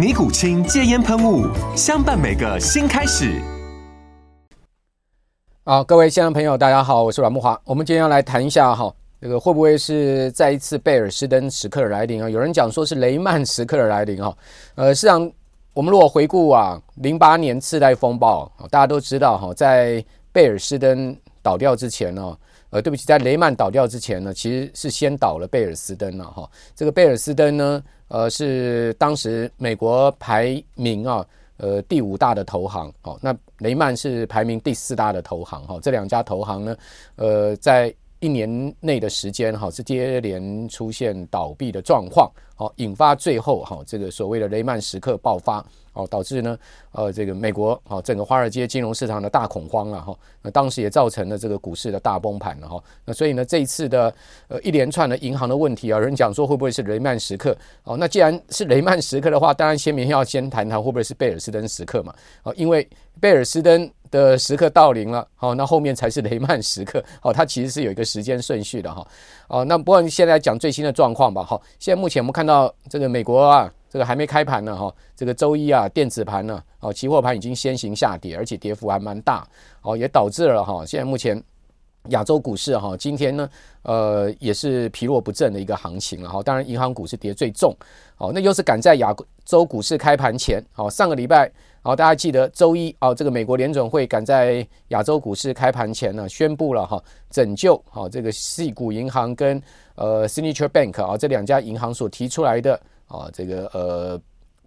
尼古清戒烟喷雾，相伴每个新开始。好，各位现场朋友，大家好，我是阮木华。我们今天要来谈一下哈，这个会不会是再一次贝尔斯登时刻的来临啊？有人讲说是雷曼时刻的来临哈。呃，实际上我们如果回顾啊，零八年次贷风暴，大家都知道哈，在贝尔斯登倒掉之前呢，呃，对不起，在雷曼倒掉之前呢，其实是先倒了贝尔斯登了哈。这个贝尔斯登呢。呃，是当时美国排名啊，呃，第五大的投行，哦，那雷曼是排名第四大的投行，哈，这两家投行呢，呃，在一年内的时间，哈，是接连出现倒闭的状况，好，引发最后哈这个所谓的雷曼时刻爆发。哦，导致呢，呃，这个美国哦，整个华尔街金融市场的大恐慌了哈，那当时也造成了这个股市的大崩盘了哈。那所以呢，这一次的呃一连串的银行的问题啊，有人讲说会不会是雷曼时刻？哦，那既然是雷曼时刻的话，当然先明要先谈谈会不会是贝尔斯登时刻嘛？哦，因为贝尔斯登的时刻到临了，好，那后面才是雷曼时刻。哦，它其实是有一个时间顺序的哈。哦，那不过现在讲最新的状况吧。哈，现在目前我们看到这个美国啊。这个还没开盘呢，哈，这个周一啊，电子盘呢，哦，期货盘已经先行下跌，而且跌幅还蛮大，哦，也导致了哈，现在目前亚洲股市哈，今天呢，呃，也是疲弱不振的一个行情了哈。当然，银行股是跌最重，哦，那又是赶在亚洲股市开盘前，哦，上个礼拜，好，大家记得周一哦，这个美国联准会赶在亚洲股市开盘前呢，宣布了哈，拯救好这个矽谷银行跟呃 Signature Bank 啊这两家银行所提出来的。啊，这个呃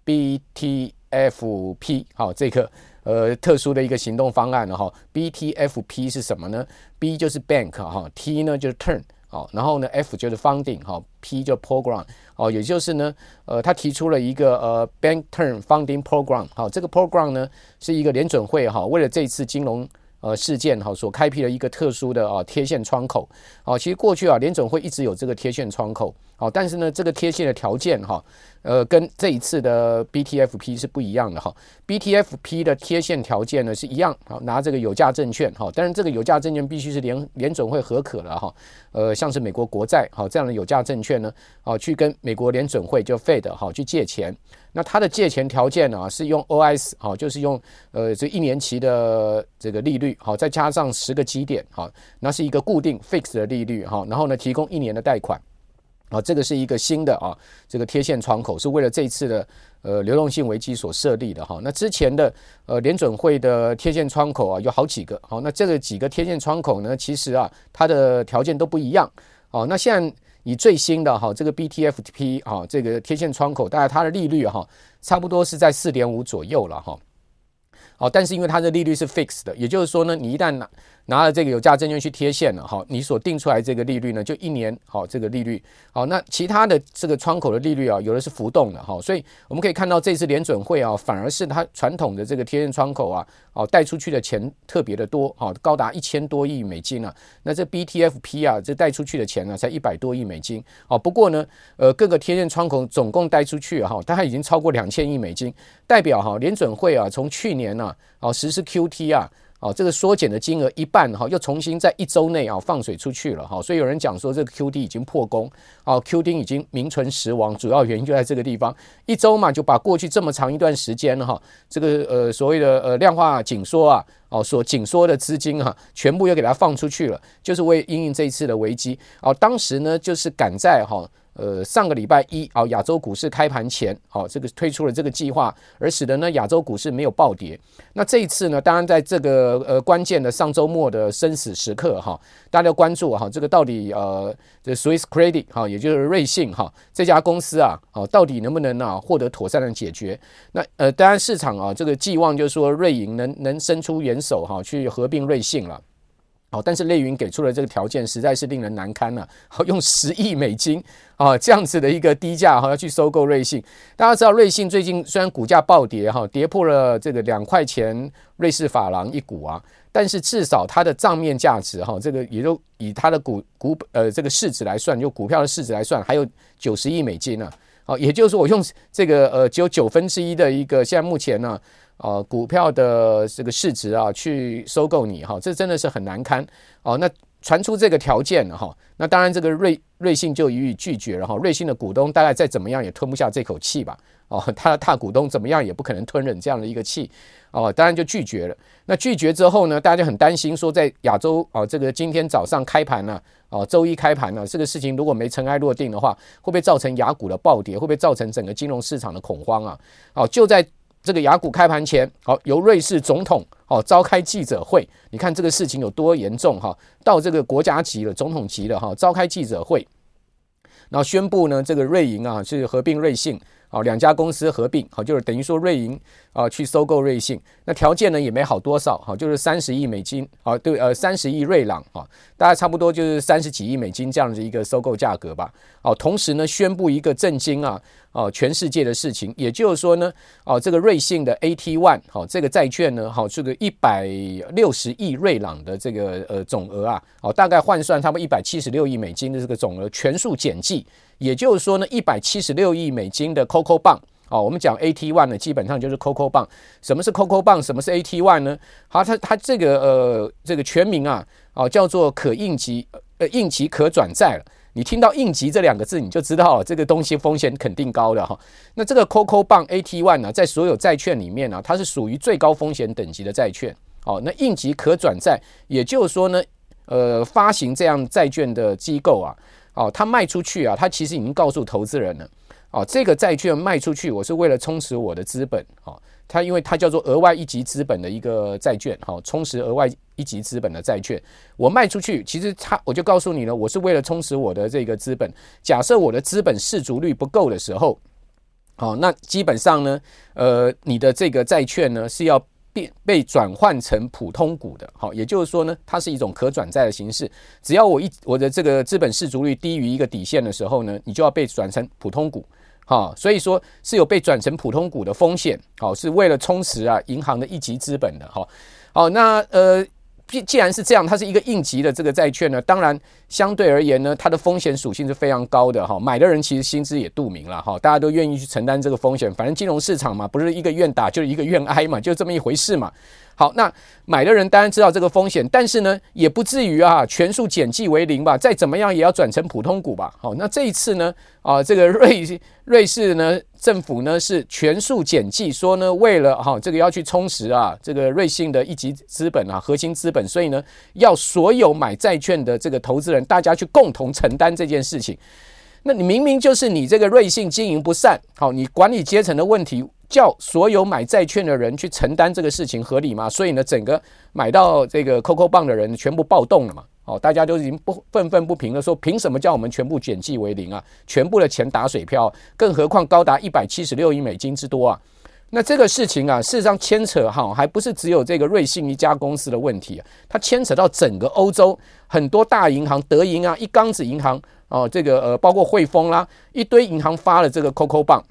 ，BTFP 好，这个呃特殊的一个行动方案了哈。BTFP 是什么呢？B 就是 Bank 哈，T 呢就是 Turn 好，然后呢 F 就是 Funding 哈，P 就 Program 哦，也就是呢呃他提出了一个呃 Bank term Funding Program 好，这个 Program 呢是一个联准会哈，为了这次金融呃事件哈所开辟了一个特殊的啊贴现窗口。哦，其实过去啊联总会一直有这个贴现窗口。好，但是呢，这个贴现的条件哈，呃，跟这一次的 BTFP 是不一样的哈。BTFP 的贴现条件呢是一样，好，拿这个有价证券哈，但是这个有价证券必须是联联总会核可了哈。呃，像是美国国债哈这样的有价证券呢，啊，去跟美国联准会就 Fed 哈去借钱，那它的借钱条件呢是用 OIS 哈，就是用呃这一年期的这个利率好，再加上十个基点好，那是一个固定 fix 的利率哈，然后呢提供一年的贷款。啊，这个是一个新的啊，这个贴现窗口是为了这一次的呃流动性危机所设立的哈。那之前的呃联准会的贴现窗口啊有好几个，好，那这个几个贴现窗口呢，其实啊它的条件都不一样。哦，那现在以最新的哈这个 BTFP 啊这个贴现窗口，大概它的利率哈差不多是在四点五左右了哈。好，但是因为它的利率是 fixed 的，也就是说呢，你一旦拿拿了这个有价证券去贴现了，哈，你所定出来这个利率呢，就一年，好，这个利率，好，那其他的这个窗口的利率啊，有的是浮动的，哈，所以我们可以看到这次联准会啊，反而是它传统的这个贴现窗口啊，哦，贷出去的钱特别的多，哈，高达一千多亿美金啊，那这 BTFP 啊，这贷出去的钱呢，才一百多亿美金，哦，不过呢，呃，各个贴现窗口总共贷出去哈，它已经超过两千亿美金，代表哈联准会啊，从去年呢，啊，实施 QT 啊。哦，这个缩减的金额一半哈，又重新在一周内啊放水出去了哈，所以有人讲说这个 QD 已经破功，哦，QD 已经名存实亡，主要原因就在这个地方，一周嘛就把过去这么长一段时间哈，这个呃所谓的呃量化紧缩啊，哦所紧缩的资金哈，全部又给它放出去了，就是为因应这一次的危机，哦，当时呢就是赶在哈。呃，上个礼拜一啊，亚洲股市开盘前，好，这个推出了这个计划，而使得呢亚洲股市没有暴跌。那这一次呢，当然在这个呃关键的上周末的生死时刻哈，大家要关注哈，这个到底呃这 Swiss Credit 哈，也就是瑞信哈这家公司啊，哦，到底能不能啊获得妥善的解决？那呃，当然市场啊这个寄望就是说瑞银能能伸出援手哈，去合并瑞信了。好，但是瑞银给出的这个条件实在是令人难堪了。好，用十亿美金啊这样子的一个低价哈要去收购瑞信。大家知道瑞信最近虽然股价暴跌哈，跌破了这个两块钱瑞士法郎一股啊，但是至少它的账面价值哈，这个也就以它的股股呃这个市值来算，就股票的市值来算，还有九十亿美金呢。好，也就是说我用这个呃只有九分之一的一个现在目前呢。呃，股票的这个市值啊，去收购你哈，这真的是很难堪哦。那传出这个条件了哈，那当然这个瑞瑞信就予以拒绝了哈。瑞信的股东大概再怎么样也吞不下这口气吧？哦，他的大股东怎么样也不可能吞忍这样的一个气哦，当然就拒绝了。那拒绝之后呢，大家就很担心说，在亚洲哦，这个今天早上开盘呢，哦，周一开盘呢，这个事情如果没尘埃落定的话，会不会造成雅股的暴跌？会不会造成整个金融市场的恐慌啊？哦，就在。这个雅股开盘前，好，由瑞士总统好召开记者会，你看这个事情有多严重哈？到这个国家级了，总统级了哈，召开记者会，然后宣布呢，这个瑞银啊是合并瑞信。好，两家公司合并，好，就是等于说瑞银啊去收购瑞信，那条件呢也没好多少，好，就是三十亿美金，好，对，呃，三十亿瑞郎，哈，大概差不多就是三十几亿美金这样的一个收购价格吧，好，同时呢宣布一个震惊啊，哦，全世界的事情，也就是说呢，哦，这个瑞信的 AT One，好，这个债券呢，好，这个一百六十亿瑞郎的这个呃总额啊，哦，大概换算差不多一百七十六亿美金的这个总额全数减记。也就是说呢，一百七十六亿美金的 COCO 棒哦，我们讲 AT1 呢，基本上就是 COCO 棒。什么是 COCO 棒？什么是 AT1 呢？好，它它这个呃这个全名啊，哦叫做可应急呃应急可转债了。你听到应急这两个字，你就知道这个东西风险肯定高的哈。那这个 COCO 棒 AT1 呢，在所有债券里面呢，它是属于最高风险等级的债券。哦，那应急可转债，也就是说呢，呃，发行这样债券的机构啊。哦，他卖出去啊，他其实已经告诉投资人了。哦，这个债券卖出去，我是为了充实我的资本。哦，它因为它叫做额外一级资本的一个债券，好，充实额外一级资本的债券。我卖出去，其实他我就告诉你了，我是为了充实我的这个资本。假设我的资本适足率不够的时候，好，那基本上呢，呃，你的这个债券呢是要。变被转换成普通股的，好，也就是说呢，它是一种可转债的形式。只要我一我的这个资本市足率低于一个底线的时候呢，你就要被转成普通股，好，所以说是有被转成普通股的风险，好，是为了充实啊银行的一级资本的，好，好，那呃。既既然是这样，它是一个应急的这个债券呢，当然相对而言呢，它的风险属性是非常高的哈。买的人其实心知也肚明了哈，大家都愿意去承担这个风险。反正金融市场嘛，不是一个愿打就是一个愿挨嘛，就这么一回事嘛。好，那买的人当然知道这个风险，但是呢，也不至于啊全数减记为零吧。再怎么样也要转成普通股吧。好，那这一次呢，啊，这个瑞瑞士呢政府呢是全数减记，说呢为了哈这个要去充实啊这个瑞信的一级资本啊核心资本，所以呢要所有买债券的这个投资人大家去共同承担这件事情。那你明明就是你这个瑞信经营不善，好，你管理阶层的问题。叫所有买债券的人去承担这个事情合理吗？所以呢，整个买到这个 COCO 棒的人全部暴动了嘛？哦，大家都已经不愤愤不平了，说凭什么叫我们全部减记为零啊？全部的钱打水漂，更何况高达一百七十六亿美金之多啊！那这个事情啊，事实上牵扯哈，还不是只有这个瑞信一家公司的问题，它牵扯到整个欧洲很多大银行，德银啊，一缸子银行哦，这个呃，包括汇丰啦，一堆银行发了这个 COCO 棒。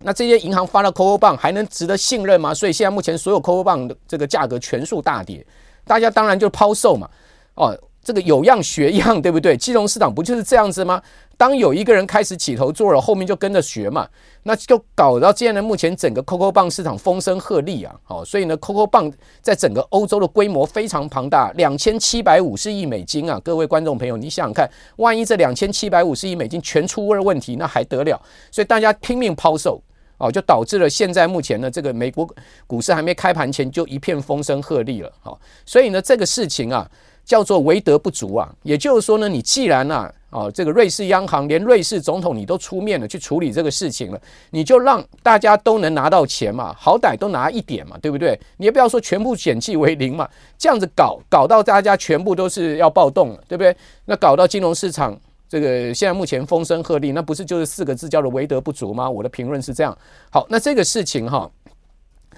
那这些银行发了 COCO 棒还能值得信任吗？所以现在目前所有 COCO 棒的这个价格全数大跌，大家当然就抛售嘛。哦，这个有样学样，对不对？金融市场不就是这样子吗？当有一个人开始起头做了，后面就跟着学嘛。那就搞到现在，目前整个 COCO 棒市场风声鹤唳啊。好，所以呢，COCO 棒在整个欧洲的规模非常庞大，两千七百五十亿美金啊！各位观众朋友，你想想看，万一这两千七百五十亿美金全出了问题，那还得了？所以大家拼命抛售。哦，就导致了现在目前呢，这个美国股市还没开盘前就一片风声鹤唳了。好，所以呢，这个事情啊，叫做为德不足啊。也就是说呢，你既然啊，啊，这个瑞士央行连瑞士总统你都出面了去处理这个事情了，你就让大家都能拿到钱嘛，好歹都拿一点嘛，对不对？你也不要说全部减记为零嘛，这样子搞搞到大家全部都是要暴动了，对不对？那搞到金融市场这个现在目前风声鹤唳，那不是就是四个字叫做为德不足吗？我的评论是这样。好，那这个事情哈，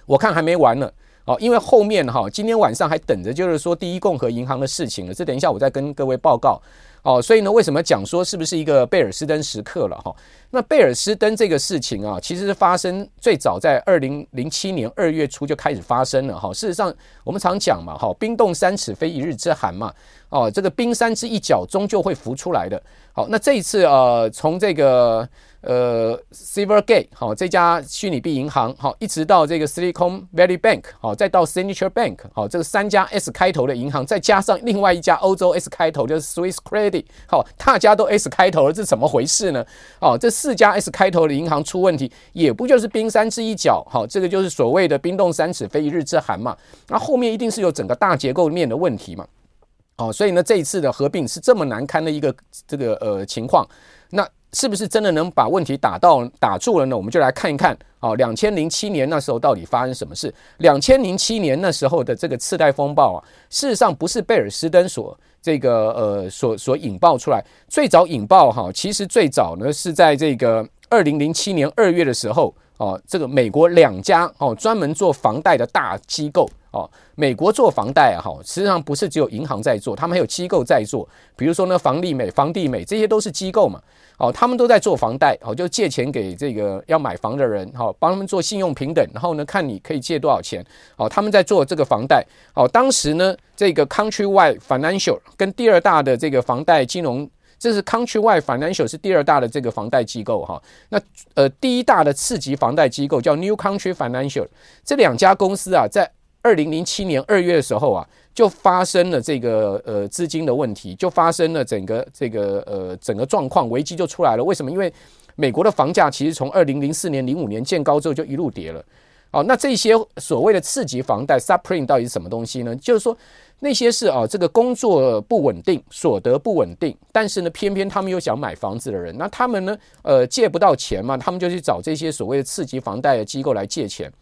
我看还没完呢。哦，因为后面哈，今天晚上还等着，就是说第一共和银行的事情了。这等一下我再跟各位报告。哦，所以呢，为什么讲说是不是一个贝尔斯登时刻了哈？那贝尔斯登这个事情啊，其实是发生最早在二零零七年二月初就开始发生了哈。事实上，我们常讲嘛，哈，冰冻三尺非一日之寒嘛。哦，这个冰山之一角终究会浮出来的。好，那这一次呃，从这个。呃，Silvergate 好，这家虚拟币银行好，一直到这个 Silicon Valley Bank 好，再到 Signature Bank 好，这个三家 S 开头的银行，再加上另外一家欧洲 S 开头就是 Swiss Credit 好，大家都 S 开头了，这怎么回事呢？哦，这四家 S 开头的银行出问题，也不就是冰山之一角？好，这个就是所谓的冰冻三尺非一日之寒嘛。那后面一定是有整个大结构面的问题嘛。哦，所以呢，这一次的合并是这么难堪的一个这个呃情况，那。是不是真的能把问题打到打住了呢？我们就来看一看啊，两千零七年那时候到底发生什么事？两千零七年那时候的这个次贷风暴啊，事实上不是贝尔斯登所这个呃所所引爆出来，最早引爆哈，其实最早呢是在这个二零零七年二月的时候哦，这个美国两家哦专门做房贷的大机构哦，美国做房贷哈，实际上不是只有银行在做，他们还有机构在做，比如说呢房利美、房地美这些都是机构嘛。哦，他们都在做房贷，哦，就借钱给这个要买房的人，好，帮他们做信用评等，然后呢，看你可以借多少钱，哦，他们在做这个房贷，哦，当时呢，这个 Countrywide Financial 跟第二大的这个房贷金融，这是 Countrywide Financial 是第二大的这个房贷机构，哈，那呃，第一大的次级房贷机构叫 New Country Financial，这两家公司啊，在二零零七年二月的时候啊。就发生了这个呃资金的问题，就发生了整个这个呃整个状况危机就出来了。为什么？因为美国的房价其实从二零零四年零五年见高之后就一路跌了。哦，那这些所谓的次级房贷 s u p r i m e 到底是什么东西呢？就是说那些是啊这个工作不稳定、所得不稳定，但是呢偏偏他们又想买房子的人，那他们呢呃借不到钱嘛，他们就去找这些所谓的次级房贷的机构来借钱。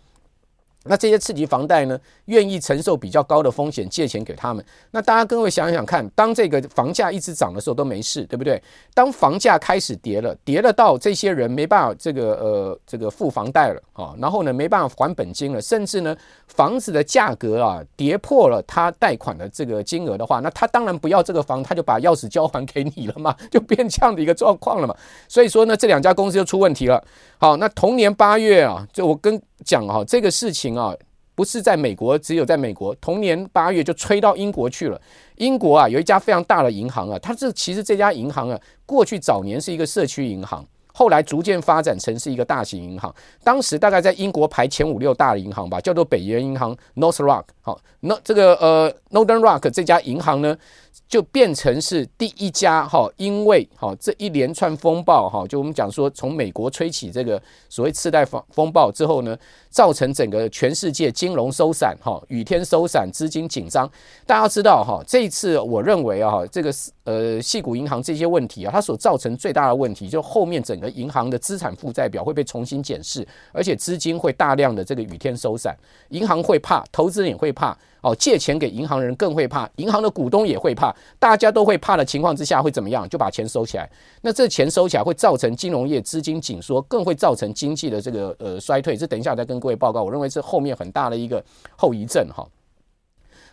那这些次级房贷呢，愿意承受比较高的风险借钱给他们。那大家各位想想看，当这个房价一直涨的时候都没事，对不对？当房价开始跌了，跌了到这些人没办法这个呃这个付房贷了啊，然后呢没办法还本金了，甚至呢房子的价格啊跌破了他贷款的这个金额的话，那他当然不要这个房，他就把钥匙交还给你了嘛，就变这样的一个状况了嘛。所以说呢，这两家公司就出问题了。好，那同年八月啊，就我跟讲哈，这个事情啊，不是在美国，只有在美国。同年八月就吹到英国去了。英国啊，有一家非常大的银行啊，它这其实这家银行啊，过去早年是一个社区银行，后来逐渐发展成是一个大型银行。当时大概在英国排前五六大的银行吧，叫做北岩银行 （North Rock）。好，那这个呃 Northern Rock 这家银行呢，就变成是第一家哈，因为哈这一连串风暴哈，就我们讲说从美国吹起这个所谓次贷风风暴之后呢，造成整个全世界金融收散哈，雨天收散，资金紧张。大家知道哈，这一次我认为啊，这个呃矽谷银行这些问题啊，它所造成最大的问题，就后面整个银行的资产负债表会被重新检视，而且资金会大量的这个雨天收散，银行会怕，投资人也会怕。哦，借钱给银行人更会怕，银行的股东也会怕，大家都会怕的情况之下会怎么样？就把钱收起来。那这钱收起来会造成金融业资金紧缩，更会造成经济的这个呃衰退。这等一下再跟各位报告。我认为是后面很大的一个后遗症哈。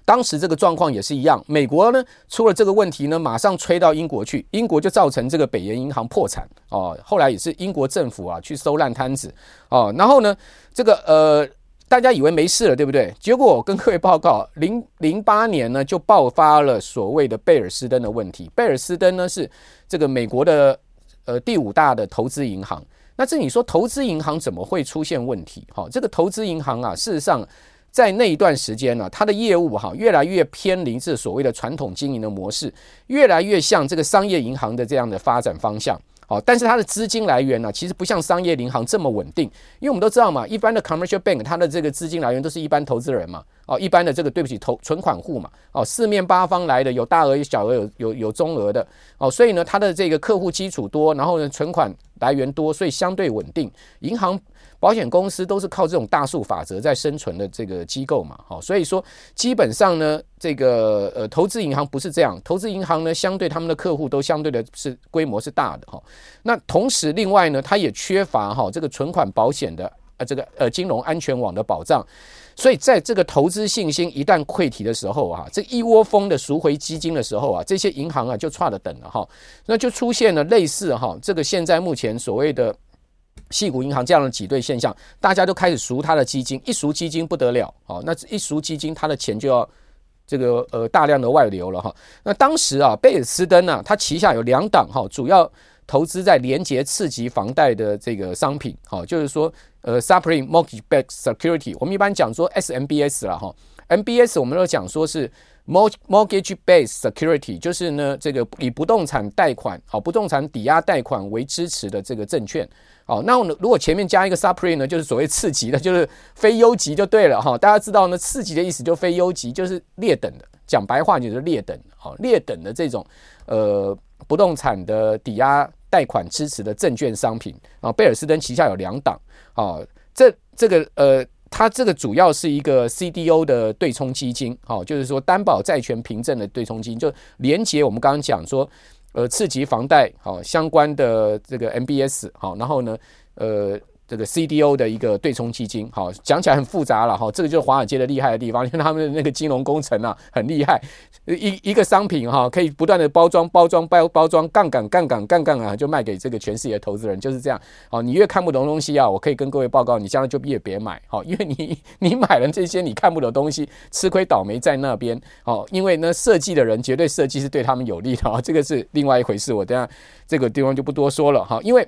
当时这个状况也是一样，美国呢出了这个问题呢，马上吹到英国去，英国就造成这个北岩银行破产哦。后来也是英国政府啊去收烂摊子哦。然后呢，这个呃。大家以为没事了，对不对？结果我跟各位报告，零零八年呢就爆发了所谓的贝尔斯登的问题。贝尔斯登呢是这个美国的呃第五大的投资银行。那这你说投资银行怎么会出现问题？哈，这个投资银行啊，事实上在那一段时间呢，它的业务哈越来越偏离这所谓的传统经营的模式，越来越像这个商业银行的这样的发展方向。哦，但是它的资金来源呢，其实不像商业银行这么稳定，因为我们都知道嘛，一般的 commercial bank 它的这个资金来源都是一般投资人嘛，哦，一般的这个对不起投存款户嘛，哦，四面八方来的，有大额有小额有有有中额的，哦，所以呢，它的这个客户基础多，然后呢，存款来源多，所以相对稳定，银行。保险公司都是靠这种大数法则在生存的这个机构嘛，好，所以说基本上呢，这个呃投资银行不是这样，投资银行呢相对他们的客户都相对的是规模是大的哈。那同时另外呢，它也缺乏哈这个存款保险的呃这个呃金融安全网的保障，所以在这个投资信心一旦溃堤的时候啊，这一窝蜂的赎回基金的时候啊，这些银行啊就差了等了哈，那就出现了类似哈这个现在目前所谓的。矽谷银行这样的挤兑现象，大家都开始赎他的基金，一赎基金不得了，哦，那一赎基金，他的钱就要这个呃大量的外流了哈。那当时啊，贝尔斯登啊，他旗下有两档哈，主要投资在连结次级房贷的这个商品，哈，就是说呃，Subprime Mortgage Back Security，我们一般讲说 SMBS 了哈，MBS 我们都讲说是。Mortgage-based security 就是呢，这个以不动产贷款，好，不动产抵押贷款为支持的这个证券，好，那如果前面加一个 supreme 呢，就是所谓次级的，就是非优级就对了哈。大家知道呢，次级的意思就非优级，就是劣等的，讲白话就是劣等，好，劣等的这种呃不动产的抵押贷款支持的证券商品啊。贝尔斯登旗下有两档，啊，这这个呃。它这个主要是一个 CDO 的对冲基金，好，就是说担保债权凭证的对冲基金，就连接我们刚刚讲说，呃，次级房贷好相关的这个 MBS 好，然后呢，呃。这个 CDO 的一个对冲基金，好，讲起来很复杂了哈，这个就是华尔街的厉害的地方，因为他们的那个金融工程啊很厉害，一一个商品哈可以不断的包装包装包包装杠杆杠杆杠杆啊，就卖给这个全世界的投资人，就是这样。好，你越看不懂东西啊，我可以跟各位报告，你将来就越别买，好，因为你 你买了这些你看不懂东西，吃亏倒霉在那边，好，因为呢设计的人绝对设计是对他们有利的啊，这个是另外一回事，我等下这个地方就不多说了哈，因为。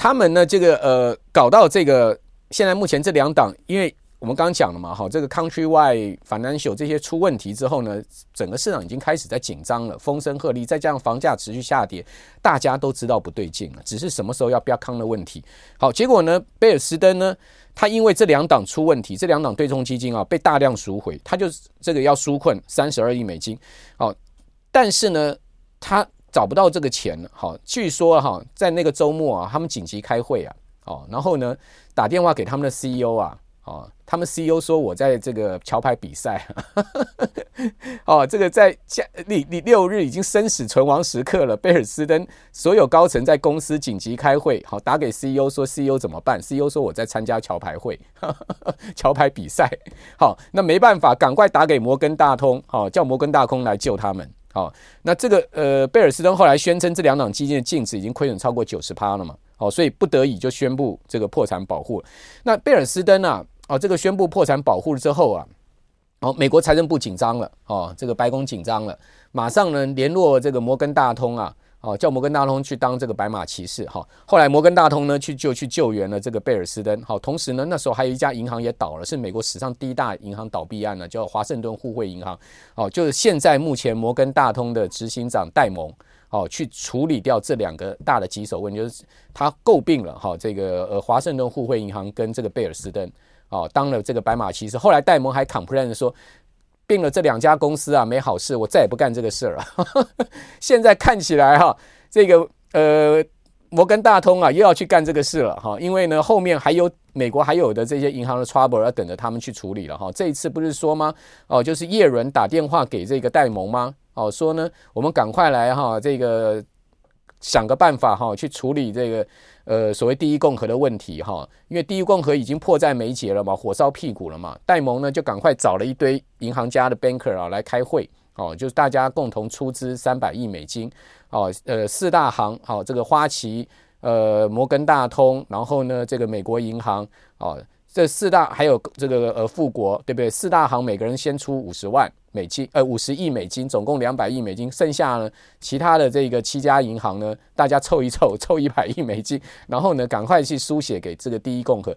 他们呢，这个呃，搞到这个现在目前这两档，因为我们刚刚讲了嘛，哈，这个 Countrywide Financial 这些出问题之后呢，整个市场已经开始在紧张了，风声鹤唳，再加上房价持续下跌，大家都知道不对劲了，只是什么时候要标康的问题。好，结果呢，贝尔斯登呢，他因为这两档出问题，这两档对冲基金啊被大量赎回，他就这个要纾困三十二亿美金。好，但是呢，他。找不到这个钱了，好，据说哈，在那个周末啊，他们紧急开会啊，哦，然后呢，打电话给他们的 CEO 啊，哦，他们 CEO 说我在这个桥牌比赛，哦，这个在下你你六日已经生死存亡时刻了，贝尔斯登所有高层在公司紧急开会，好，打给 CEO 说 CEO 怎么办？CEO 说我在参加桥牌会，桥牌比赛，好，那没办法，赶快打给摩根大通，好，叫摩根大通来救他们。好，那这个呃，贝尔斯登后来宣称这两档基金的净值已经亏损超过九十趴了嘛？好，所以不得已就宣布这个破产保护。那贝尔斯登啊，哦，这个宣布破产保护了之后啊，哦，美国财政部紧张了，哦，这个白宫紧张了，马上呢联络这个摩根大通啊。哦，叫摩根大通去当这个白马骑士哈。后来摩根大通呢去就去救援了这个贝尔斯登。好，同时呢那时候还有一家银行也倒了，是美国史上第一大银行倒闭案呢，叫华盛顿互惠银行。哦，就是现在目前摩根大通的执行长戴蒙哦去处理掉这两个大的棘手问题，就是他诟病了哈这个呃华盛顿互惠银行跟这个贝尔斯登哦当了这个白马骑士。后来戴蒙还 complain 说。并了这两家公司啊，没好事，我再也不干这个事了。现在看起来哈，这个呃摩根大通啊又要去干这个事了哈，因为呢后面还有美国还有的这些银行的 trouble 要等着他们去处理了哈。这一次不是说吗？哦，就是叶伦打电话给这个戴蒙吗？哦，说呢我们赶快来哈这个。想个办法哈，去处理这个呃所谓第一共和的问题哈，因为第一共和已经迫在眉睫了嘛，火烧屁股了嘛。戴蒙呢就赶快找了一堆银行家的 banker 啊来开会哦，就是大家共同出资三百亿美金哦，呃四大行好，这个花旗呃摩根大通，然后呢这个美国银行哦，这四大还有这个呃富国对不对？四大行每个人先出五十万。美金呃五十亿美金，总共两百亿美金，剩下呢其他的这个七家银行呢，大家凑一凑，凑一百亿美金，然后呢赶快去输血给这个第一共和。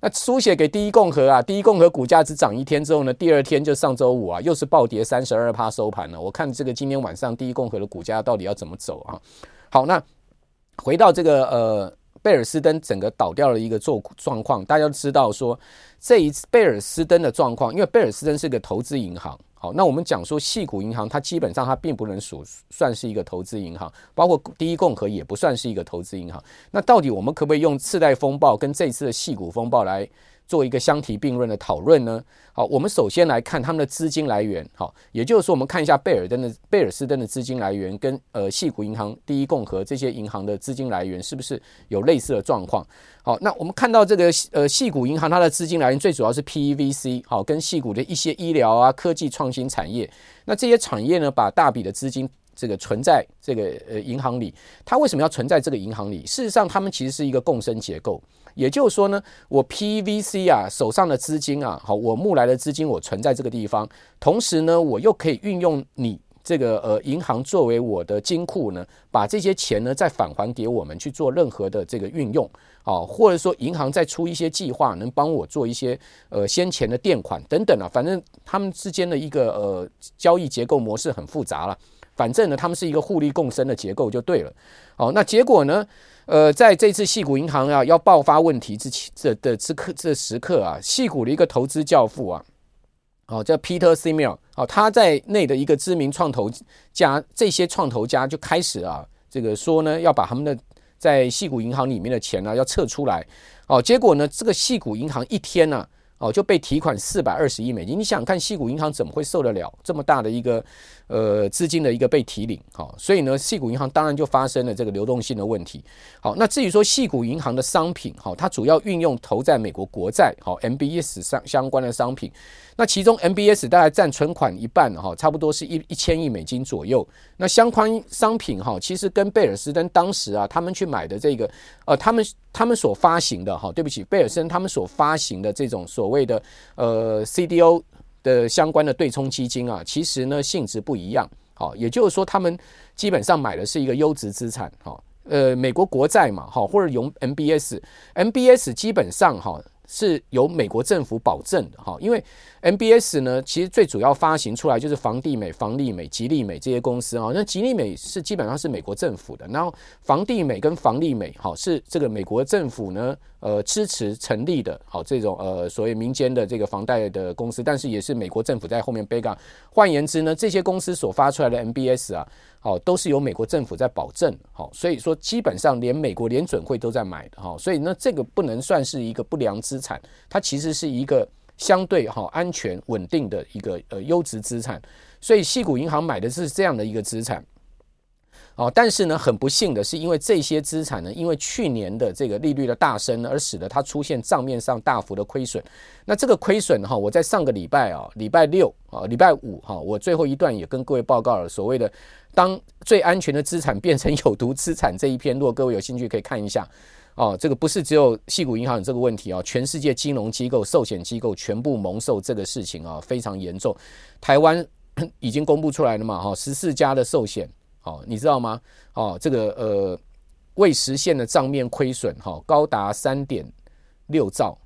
那输血给第一共和啊，第一共和股价只涨一天之后呢，第二天就上周五啊，又是暴跌三十二趴收盘了。我看这个今天晚上第一共和的股价到底要怎么走啊？好，那回到这个呃贝尔斯登整个倒掉的一个状状况，大家都知道说这一次贝尔斯登的状况，因为贝尔斯登是个投资银行。好，那我们讲说，细股银行它基本上它并不能属算是一个投资银行，包括第一共和也不算是一个投资银行。那到底我们可不可以用次贷风暴跟这次的细股风暴来做一个相提并论的讨论呢？好，我们首先来看他们的资金来源。好，也就是说，我们看一下贝尔登的贝尔斯登的资金来源跟呃矽谷银行、第一共和这些银行的资金来源是不是有类似的状况？好，那我们看到这个呃矽谷银行它的资金来源最主要是 PEVC，好，跟矽谷的一些医疗啊、科技创新产业。那这些产业呢，把大笔的资金这个存在这个呃银行里。它为什么要存在这个银行里？事实上，他们其实是一个共生结构。也就是说呢，我 PVC 啊手上的资金啊，好，我募来的资金我存在这个地方，同时呢，我又可以运用你这个呃银行作为我的金库呢，把这些钱呢再返还给我们去做任何的这个运用，啊，或者说银行再出一些计划，能帮我做一些呃先前的垫款等等啊，反正他们之间的一个呃交易结构模式很复杂了，反正呢他们是一个互利共生的结构就对了，好，那结果呢？呃，在这次细谷银行啊要爆发问题之前，这的这刻这时刻啊，矽谷的一个投资教父啊，哦叫 Peter Thiel 哦，他在内的一个知名创投家，这些创投家就开始啊，这个说呢，要把他们的在细谷银行里面的钱呢、要撤出来，哦，结果呢，这个细谷银行一天呢、哦，就被提款四百二十亿美金。你想看，细谷银行怎么会受得了这么大的一个呃资金的一个被提领？好，所以呢，细谷银行当然就发生了这个流动性的问题。好，那至于说细谷银行的商品，好，它主要运用投在美国国债，好，MBS 上相关的商品。那其中 MBS 大概占存款一半，哈，差不多是一一千亿美金左右。那相关商品，哈，其实跟贝尔斯登当时啊，他们去买的这个，呃，他们他们所发行的，哈，对不起，贝尔斯登他们所发行的这种所谓的呃 CDO 的相关的对冲基金啊，其实呢性质不一样，好，也就是说他们基本上买的是一个优质资产，哈，呃，美国国债嘛，哈，或者用 MBS，MBS 基本上哈。是由美国政府保证的哈，因为 MBS 呢，其实最主要发行出来就是房地美、房利美、吉利美这些公司啊。那吉利美是基本上是美国政府的，然后房地美跟房利美哈是这个美国政府呢呃支持成立的，好这种呃所谓民间的这个房贷的公司，但是也是美国政府在后面背杠。换言之呢，这些公司所发出来的 MBS 啊。哦，都是由美国政府在保证，好，所以说基本上连美国联准会都在买的，哈，所以呢，这个不能算是一个不良资产，它其实是一个相对哈安全稳定的一个呃优质资产，所以系谷银行买的是这样的一个资产。哦，但是呢，很不幸的是，因为这些资产呢，因为去年的这个利率的大升，而使得它出现账面上大幅的亏损。那这个亏损哈，我在上个礼拜啊，礼拜六啊，礼拜五哈，我最后一段也跟各位报告了所谓的当最安全的资产变成有毒资产这一篇，如果各位有兴趣可以看一下。哦，这个不是只有矽谷银行有这个问题哦，全世界金融机构、寿险机构全部蒙受这个事情啊，非常严重。台湾 已经公布出来了嘛，哈，十四家的寿险。哦，你知道吗？哦，这个呃未实现的账面亏损哈，高达三点六兆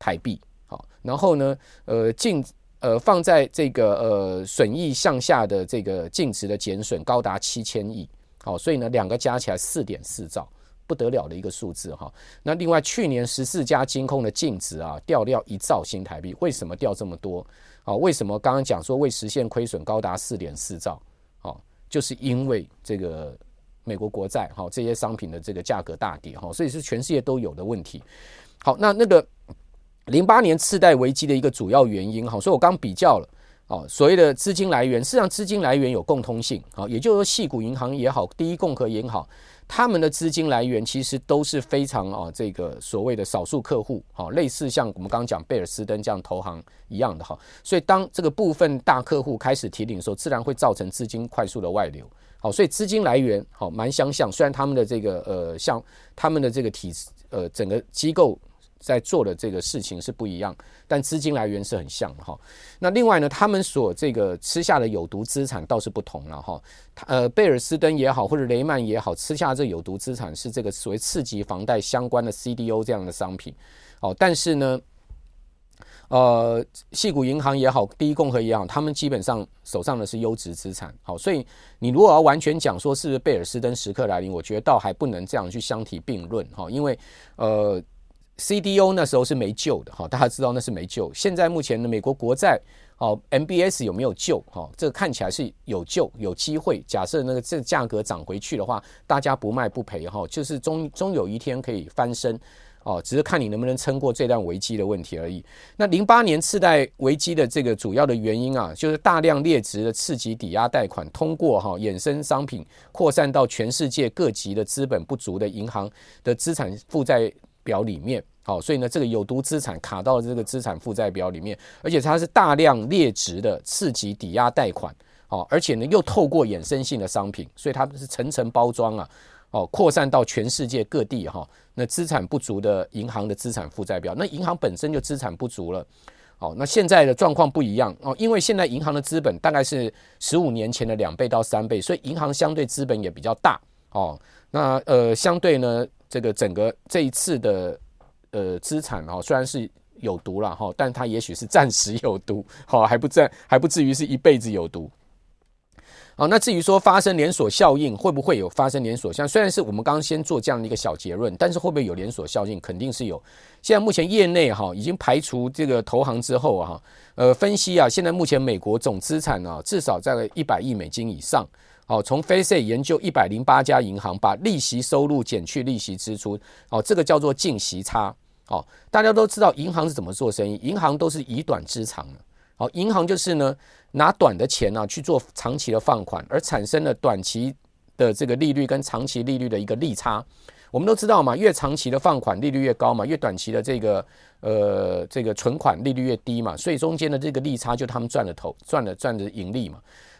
台币。好，然后呢，呃净呃放在这个呃损益项下的这个净值的减损高达七千亿。好，所以呢，两个加起来四点四兆，不得了的一个数字哈。那另外去年十四家金控的净值啊掉掉一兆新台币，为什么掉这么多？啊，为什么刚刚讲说未实现亏损高达四点四兆？就是因为这个美国国债哈，这些商品的这个价格大跌哈，所以是全世界都有的问题。好，那那个零八年次贷危机的一个主要原因哈，所以我刚比较了哦，所谓的资金来源，事实上资金来源有共通性啊，也就是说，系股银行也好，第一共和银行。他们的资金来源其实都是非常啊，这个所谓的少数客户，好，类似像我们刚刚讲贝尔斯登这样投行一样的哈，所以当这个部分大客户开始提领的时候，自然会造成资金快速的外流，好，所以资金来源好蛮相像，虽然他们的这个呃像他们的这个体呃整个机构。在做的这个事情是不一样，但资金来源是很像哈。那另外呢，他们所这个吃下的有毒资产倒是不同了哈。呃，贝尔斯登也好，或者雷曼也好，吃下这有毒资产是这个所谓次级房贷相关的 CDO 这样的商品。哦，但是呢，呃，矽谷银行也好，第一共和也好，他们基本上手上的是优质资产。好，所以你如果要完全讲说是不是贝尔斯登时刻来临，我觉得倒还不能这样去相提并论哈，因为呃，CDO 那时候是没救的哈，大家知道那是没救。现在目前的美国国债哦，MBS 有没有救哈？这个看起来是有救，有机会。假设那个这价格涨回去的话，大家不卖不赔哈，就是终终有一天可以翻身。哦，只是看你能不能撑过这段危机的问题而已。那零八年次贷危机的这个主要的原因啊，就是大量劣质的次级抵押贷款通过哈衍生商品扩散到全世界各级的资本不足的银行的资产负债表里面。好，所以呢，这个有毒资产卡到了这个资产负债表里面，而且它是大量劣质的次级抵押贷款。好，而且呢又透过衍生性的商品，所以它是层层包装啊。哦，扩散到全世界各地哈，那资产不足的银行的资产负债表，那银行本身就资产不足了。哦，那现在的状况不一样哦，因为现在银行的资本大概是十五年前的两倍到三倍，所以银行相对资本也比较大。哦，那呃，相对呢，这个整个这一次的呃资产哦，虽然是有毒了哈，但它也许是暂时有毒，好，还不至 还不至于是一辈子有毒。好，那至于说发生连锁效应，会不会有发生连锁效应？虽然是我们刚刚先做这样的一个小结论，但是会不会有连锁效应？肯定是有。现在目前业内哈已经排除这个投行之后啊，呃，分析啊，现在目前美国总资产啊至少在一百亿美金以上。好，从 Face 研究一百零八家银行，把利息收入减去利息支出，哦，这个叫做净息差。哦，大家都知道银行是怎么做生意，银行都是以短支长的。好，银行就是呢，拿短的钱呢、去做长期的放款，而产生了短期的这个利率跟长期利率的一个利差。我们都知道嘛，越长期的放款利率越高嘛，越短期的这个呃这个存款利率越低嘛，所以中间的这个利差就他们赚了头赚了赚的盈利嘛。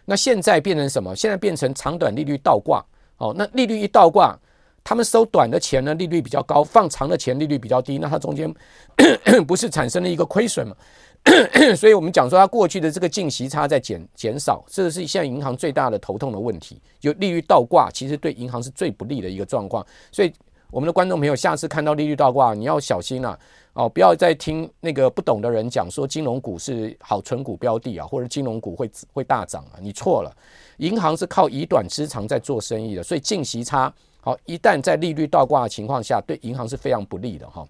那现在变成什么？现在变成长短利率倒挂。哦，那利率一倒挂，他们收短的钱呢利率比较高，放长的钱利率比较低，那它中间 不是产生了一个亏损吗？所以，我们讲说，它过去的这个净息差在减减少，这是现在银行最大的头痛的问题。就利率倒挂，其实对银行是最不利的一个状况。所以，我们的观众朋友，下次看到利率倒挂，你要小心了哦，不要再听那个不懂的人讲说金融股是好存股标的啊，或者金融股会会大涨啊，你错了。银行是靠以短支长在做生意的，所以净息差好，一旦在利率倒挂的情况下，对银行是非常不利的哈。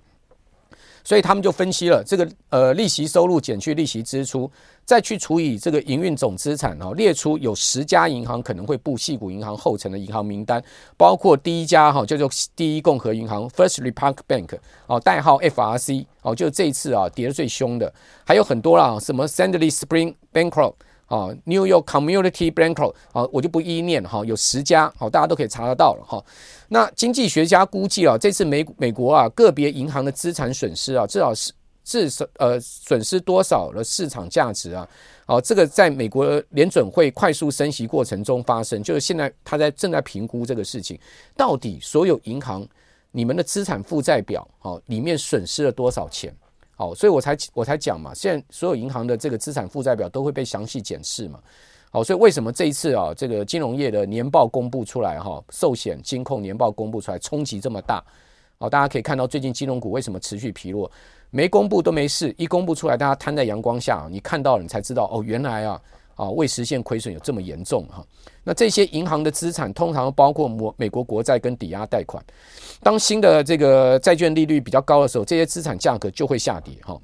所以他们就分析了这个呃利息收入减去利息支出，再去除以这个营运总资产哦，列出有十家银行可能会步矽谷银行后尘的银行名单，包括第一家哈叫做第一共和银行 First Republic Bank 哦，代号 FRC 哦，就这一次啊跌得最凶的，还有很多啦，什么 Sandy Spring Bankrupt 啊，New York Community Bank 啊，我就不一一念哈，有十家好，大家都可以查得到了哈。那经济学家估计啊，这次美美国啊个别银行的资产损失啊，至少是至少呃损失多少的市场价值啊？哦，这个在美国联准会快速升息过程中发生，就是现在他在正在评估这个事情，到底所有银行你们的资产负债表哦里面损失了多少钱？好，所以我才我才讲嘛，现在所有银行的这个资产负债表都会被详细检视嘛。好，所以为什么这一次啊，这个金融业的年报公布出来哈，寿险、金控年报公布出来，冲击这么大？好，大家可以看到最近金融股为什么持续疲弱？没公布都没事，一公布出来，大家摊在阳光下，你看到了，你才知道哦，原来啊啊未实现亏损有这么严重哈。那这些银行的资产通常包括美美国国债跟抵押贷款，当新的这个债券利率比较高的时候，这些资产价格就会下跌哈。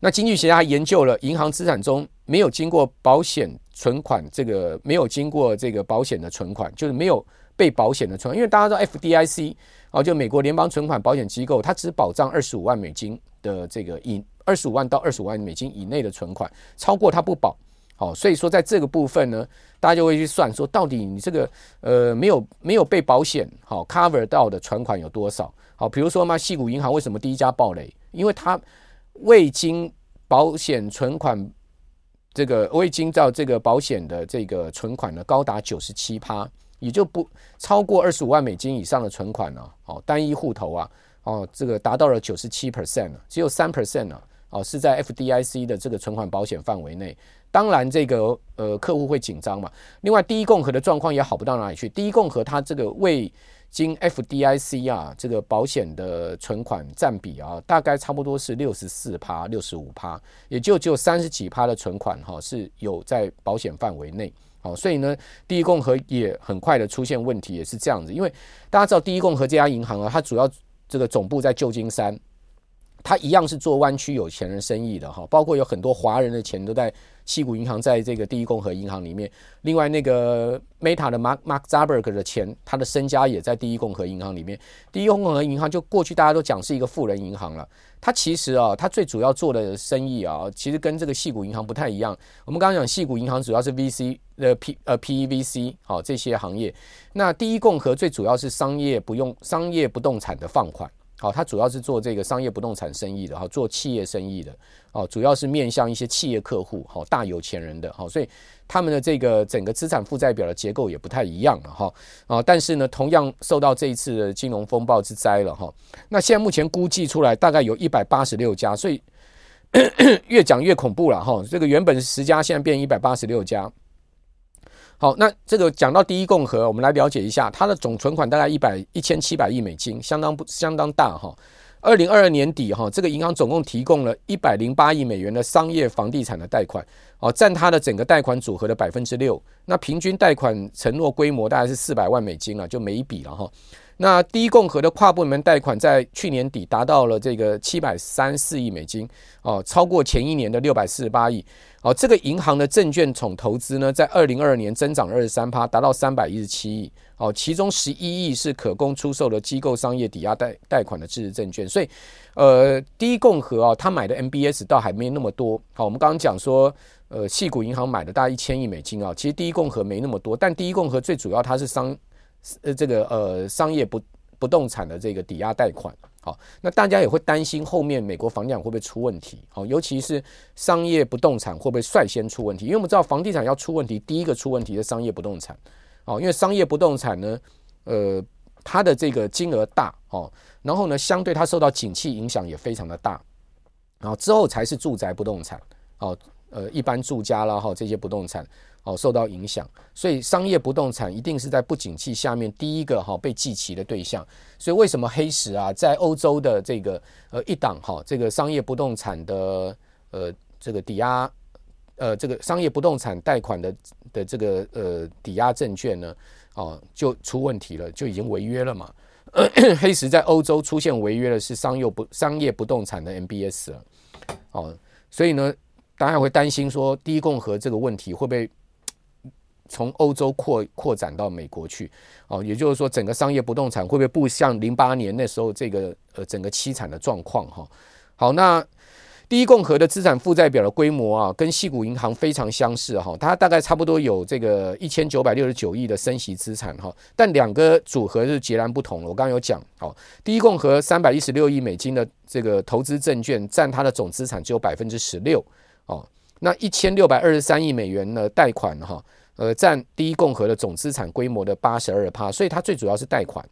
那经济学家研究了银行资产中没有经过保险。存款这个没有经过这个保险的存款，就是没有被保险的存款，因为大家知道 FDIC 啊，就美国联邦存款保险机构，它只保障二十五万美金的这个以二十五万到二十五万美金以内的存款，超过它不保。好，所以说在这个部分呢，大家就会去算说，到底你这个呃没有没有被保险好 cover 到的存款有多少？好，比如说嘛，矽谷银行为什么第一家暴雷？因为它未经保险存款。这个未经到这个保险的这个存款呢，高达九十七趴，也就不超过二十五万美金以上的存款呢，哦，单一户头啊，哦，这个达到了九十七 percent 了，只有三 percent 呢，哦，是在 FDIC 的这个存款保险范围内。当然，这个呃客户会紧张嘛。另外，第一共和的状况也好不到哪里去。第一共和它这个未经 FDIC 啊，这个保险的存款占比啊，大概差不多是六十四趴、六十五趴，也就只有三十几趴的存款哈是有在保险范围内。好，所以呢，第一共和也很快的出现问题，也是这样子。因为大家知道，第一共和这家银行啊，它主要这个总部在旧金山。它一样是做湾区有钱人生意的哈，包括有很多华人的钱都在矽谷银行，在这个第一共和银行里面。另外，那个 Meta 的 Mark Mark Zuckerberg 的钱，他的身家也在第一共和银行里面。第一共和银行就过去大家都讲是一个富人银行了，它其实啊，它最主要做的生意啊，其实跟这个矽谷银行不太一样。我们刚刚讲矽谷银行主要是 VC 的 P 呃 PEVC 好这些行业，那第一共和最主要是商业不用商业不动产的放款。好，它主要是做这个商业不动产生意的，哈，做企业生意的，哦，主要是面向一些企业客户，好，大有钱人的，好，所以他们的这个整个资产负债表的结构也不太一样了，哈，啊，但是呢，同样受到这一次的金融风暴之灾了，哈，那现在目前估计出来大概有一百八十六家，所以 越讲越恐怖了，哈，这个原本是十家，现在变一百八十六家。好，那这个讲到第一共和，我们来了解一下，它的总存款大概一百一千七百亿美金，相当不相当大哈。二零二二年底哈，这个银行总共提供了一百零八亿美元的商业房地产的贷款，哦，占它的整个贷款组合的百分之六。那平均贷款承诺规模大概是四百万美金了，就每一笔了哈。那第一共和的跨部门贷款在去年底达到了这个七百三四亿美金，哦，超过前一年的六百四十八亿。哦，这个银行的证券总投资呢，在二零二二年增长二十三趴，达到三百一十七亿。哦，其中十一亿是可供出售的机构商业抵押贷贷款的支持证券。所以，呃，第一共和啊，他买的 MBS 倒还没那么多。好，我们刚刚讲说，呃，矽谷银行买的大概一千亿美金啊，其实第一共和没那么多。但第一共和最主要它是商。呃，这个呃，商业不不动产的这个抵押贷款，好，那大家也会担心后面美国房地产会不会出问题，好，尤其是商业不动产会不会率先出问题？因为我们知道房地产要出问题，第一个出问题是商业不动产，哦，因为商业不动产呢，呃，它的这个金额大，哦，然后呢，相对它受到景气影响也非常的大，然后之后才是住宅不动产，哦，呃，一般住家啦，哈，这些不动产。哦，受到影响，所以商业不动产一定是在不景气下面第一个哈被记齐的对象。所以为什么黑石啊，在欧洲的这个呃一档哈这个商业不动产的呃这个抵押呃这个商业不动产贷款的的这个呃抵押证券呢，哦就出问题了，就已经违约了嘛。黑石在欧洲出现违约的是商业不商业不动产的 MBS 了。哦，所以呢，大家会担心说，第一共和这个问题会不会？从欧洲扩扩展到美国去，哦，也就是说，整个商业不动产会不会不像零八年那时候这个呃整个凄惨的状况哈？好，那第一共和的资产负债表的规模啊，跟矽谷银行非常相似哈，它大概差不多有这个一千九百六十九亿的升息资产哈，但两个组合是截然不同的。我刚刚有讲，好，第一共和三百一十六亿美金的这个投资证券占它的总资产只有百分之十六哦，那一千六百二十三亿美元的贷款哈。呃，占第一共和的总资产规模的八十二趴，所以它最主要是贷款，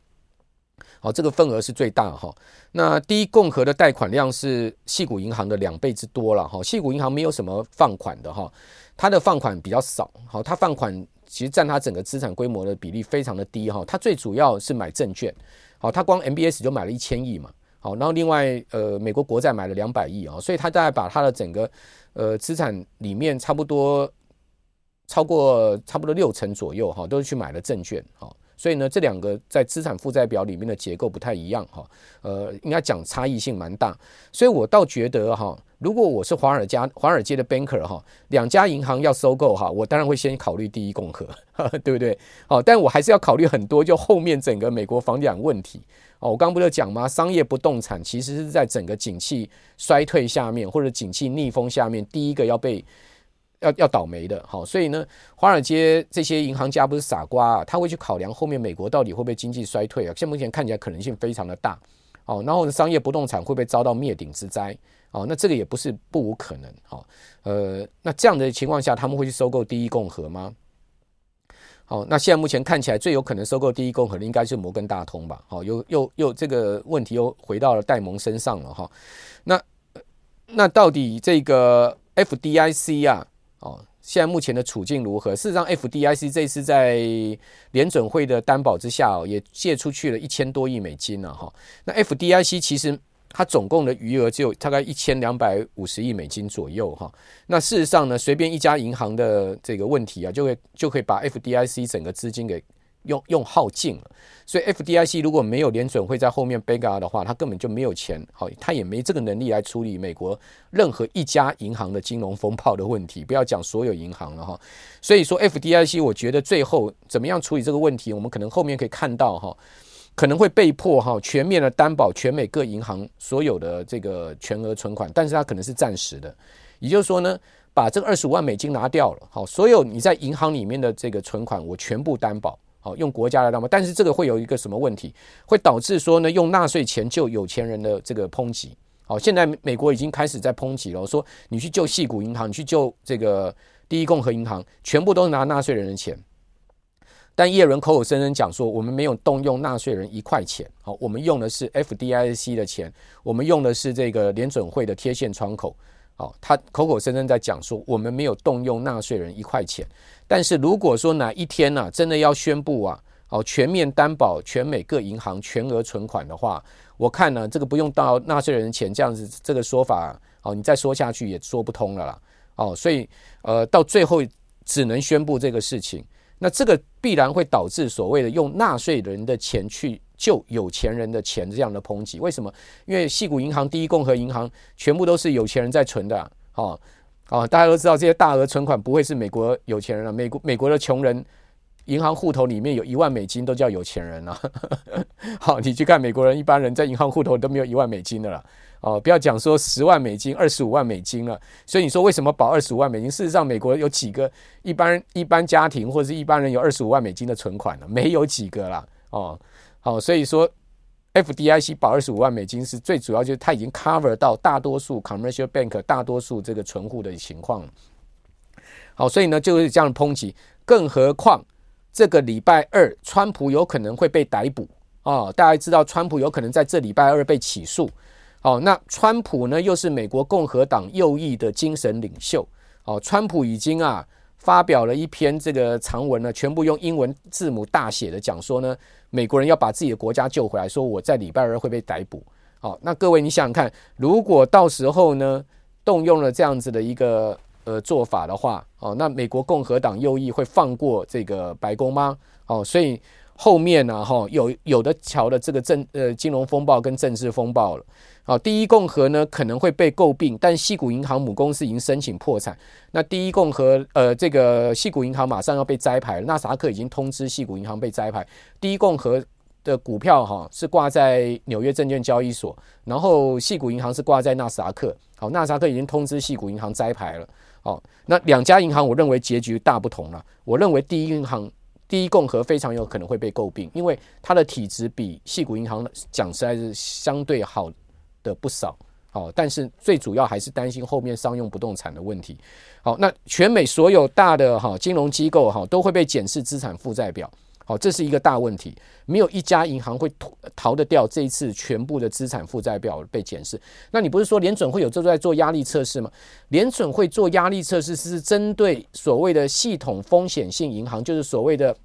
好，这个份额是最大哈。那第一共和的贷款量是细谷银行的两倍之多了哈。矽谷银行没有什么放款的哈，它的放款比较少，好，它放款其实占它整个资产规模的比例非常的低哈。它最主要是买证券，好，它光 MBS 就买了一千亿嘛，好，然后另外呃美国国债买了两百亿啊，所以他大概把他的整个呃资产里面差不多。超过差不多六成左右哈，都是去买了证券哈，所以呢，这两个在资产负债表里面的结构不太一样哈，呃，应该讲差异性蛮大，所以我倒觉得哈，如果我是华尔街华尔街的 banker 哈，两家银行要收购哈，我当然会先考虑第一共和，对不对？好，但我还是要考虑很多，就后面整个美国房地产问题哦，我刚刚不是讲吗？商业不动产其实是在整个景气衰退下面或者景气逆风下面第一个要被。要要倒霉的，好，所以呢，华尔街这些银行家不是傻瓜啊，他会去考量后面美国到底会不会经济衰退啊？现目前看起来可能性非常的大，哦，然后，商业不动产会不会遭到灭顶之灾？哦，那这个也不是不无可能，好，呃，那这样的情况下，他们会去收购第一共和吗？好，那现在目前看起来最有可能收购第一共和的应该是摩根大通吧？好，又又又这个问题又回到了戴蒙身上了哈。那那到底这个 FDIC 啊？哦，现在目前的处境如何？事实上，FDIC 这次在联准会的担保之下哦，也借出去了一千多亿美金了哈。那 FDIC 其实它总共的余额只有大概一千两百五十亿美金左右哈。那事实上呢，随便一家银行的这个问题啊，就会就可以把 FDIC 整个资金给。用用耗尽了，所以 FDIC 如果没有联准会在后面 back up 的话，他根本就没有钱，好，他也没这个能力来处理美国任何一家银行的金融风暴的问题，不要讲所有银行了哈。所以说 FDIC，我觉得最后怎么样处理这个问题，我们可能后面可以看到哈，可能会被迫哈全面的担保全美各银行所有的这个全额存款，但是它可能是暂时的，也就是说呢，把这二十五万美金拿掉了，好，所有你在银行里面的这个存款，我全部担保。好，用国家来担保，但是这个会有一个什么问题？会导致说呢，用纳税钱救有钱人的这个抨击。好，现在美国已经开始在抨击了，说你去救细谷银行，你去救这个第一共和银行，全部都是拿纳税人的钱。但叶伦口口声声讲说，我们没有动用纳税人一块钱。好，我们用的是 FDIC 的钱，我们用的是这个联准会的贴现窗口。好，他口口声声在讲说，我们没有动用纳税人一块钱。但是如果说哪一天呢、啊，真的要宣布啊，哦，全面担保全美各银行全额存款的话，我看呢，这个不用到纳税人的钱这样子，这个说法，哦，你再说下去也说不通了啦。哦，所以呃，到最后只能宣布这个事情。那这个必然会导致所谓的用纳税人的钱去救有钱人的钱这样的抨击。为什么？因为矽谷银行、第一共和银行全部都是有钱人在存的，啊，大家都知道这些大额存款不会是美国有钱人了，美国美国的穷人银行户头里面有一万美金都叫有钱人了。好，你去看美国人一般人在银行户头都没有一万美金的了。哦，不要讲说十万美金、二十五万美金了。所以你说为什么保二十五万美金？事实上，美国有几个一般一般家庭或者是一般人有二十五万美金的存款呢？没有几个啦。哦，好，所以说。FDIC 保二十五万美金是最主要，就是它已经 cover 到大多数 commercial bank 大多数这个存户的情况。好，所以呢就是这样抨击。更何况这个礼拜二，川普有可能会被逮捕哦。大家知道，川普有可能在这礼拜二被起诉。哦，那川普呢又是美国共和党右翼的精神领袖。哦，川普已经啊。发表了一篇这个长文呢，全部用英文字母大写的讲说呢，美国人要把自己的国家救回来，说我在礼拜二会被逮捕。好，那各位你想想看，如果到时候呢动用了这样子的一个呃做法的话，哦，那美国共和党右翼会放过这个白宫吗？哦，所以后面呢，哈，有有的瞧的这个政呃金融风暴跟政治风暴了。好，第一共和呢可能会被诟病，但西谷银行母公司已经申请破产。那第一共和，呃，这个西谷银行马上要被摘牌了，纳斯达克已经通知西谷银行被摘牌。第一共和的股票哈是挂在纽约证券交易所，然后西谷银行是挂在纳斯达克。好，纳斯达克已经通知西谷银行摘牌了。好，那两家银行我认为结局大不同了。我认为第一银行，第一共和非常有可能会被诟病，因为它的体质比矽谷银行讲实在是相对好。的不少，好，但是最主要还是担心后面商用不动产的问题。好，那全美所有大的哈金融机构哈都会被检视资产负债表，好，这是一个大问题，没有一家银行会逃得掉这一次全部的资产负债表被检视。那你不是说联准会有在做压力测试吗？联准会做压力测试是针对所谓的系统风险性银行，就是所谓的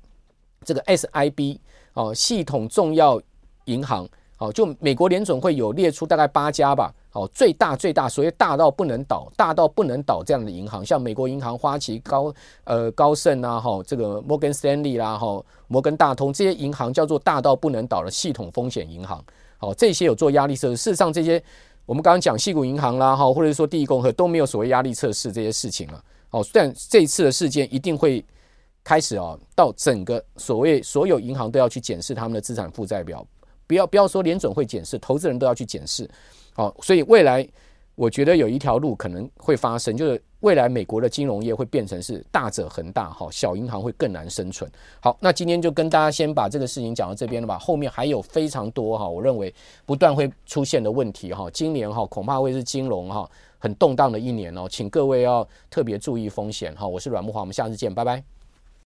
这个 SIB 哦，系统重要银行。哦，就美国联准会有列出大概八家吧，哦，最大最大，所谓大到不能倒，大到不能倒这样的银行，像美国银行、花旗、高呃高盛啊，哈，这个摩根斯丹利啦，哈，摩根大通这些银行叫做大到不能倒的系统风险银行，哦，这些有做压力测试。事实上，这些我们刚刚讲矽谷银行啦，哈，或者说第一共和都没有所谓压力测试这些事情了。哦，但这一次的事件一定会开始哦，到整个所谓所有银行都要去检视他们的资产负债表。不要不要说联准会检视，投资人都要去检视，好，所以未来我觉得有一条路可能会发生，就是未来美国的金融业会变成是大者恒大，哈，小银行会更难生存。好，那今天就跟大家先把这个事情讲到这边了吧，后面还有非常多哈，我认为不断会出现的问题哈，今年哈恐怕会是金融哈很动荡的一年哦，请各位要特别注意风险哈，我是阮木华，我们下次见，拜拜。